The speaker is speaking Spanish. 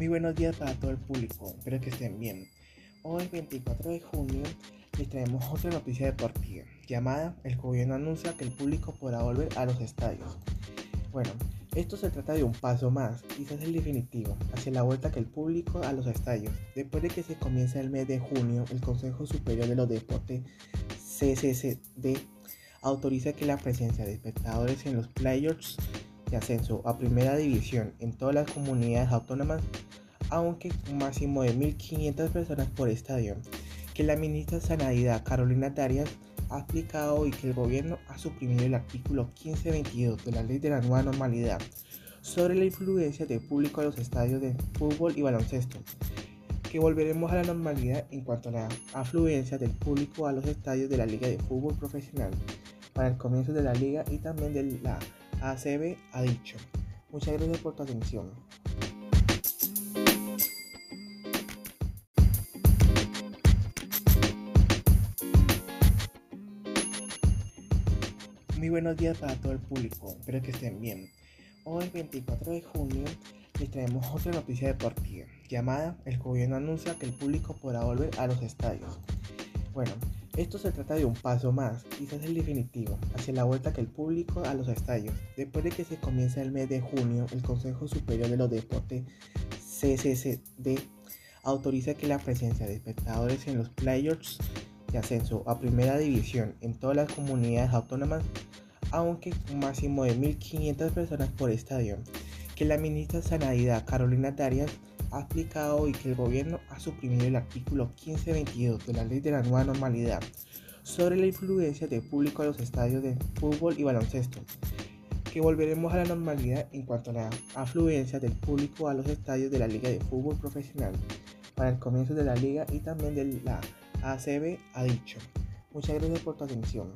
Muy buenos días para todo el público, espero que estén bien. Hoy 24 de junio les traemos otra noticia deportiva llamada El gobierno anuncia que el público podrá volver a los estadios. Bueno, esto se trata de un paso más, quizás el definitivo, hacia la vuelta que el público a los estadios. Después de que se comience el mes de junio, el Consejo Superior de los Deportes, CCCD, autoriza que la presencia de espectadores en los playoffs de ascenso a primera división en todas las comunidades autónomas, aunque un máximo de 1.500 personas por estadio, que la ministra Sanidad Carolina Darias ha explicado y que el gobierno ha suprimido el artículo 1522 de la ley de la nueva normalidad sobre la influencia del público a los estadios de fútbol y baloncesto, que volveremos a la normalidad en cuanto a la afluencia del público a los estadios de la Liga de Fútbol Profesional para el comienzo de la liga y también de la ACB ha dicho. Muchas gracias por tu atención. Muy buenos días para todo el público, espero que estén bien. Hoy 24 de junio les traemos otra noticia deportiva llamada El gobierno anuncia que el público podrá volver a los estadios. Bueno, esto se trata de un paso más, quizás el definitivo, hacia la vuelta que el público a los estadios. Después de que se comience el mes de junio, el Consejo Superior de los Deportes, CCCD, autoriza que la presencia de espectadores en los playoffs de ascenso a primera división en todas las comunidades autónomas, aunque un máximo de 1.500 personas por estadio, que la ministra Sanidad Carolina Darias ha explicado y que el gobierno ha suprimido el artículo 1522 de la ley de la nueva normalidad sobre la influencia del público a los estadios de fútbol y baloncesto, que volveremos a la normalidad en cuanto a la afluencia del público a los estadios de la Liga de Fútbol Profesional para el comienzo de la liga y también de la ACB ha dicho. Muchas gracias por tu atención.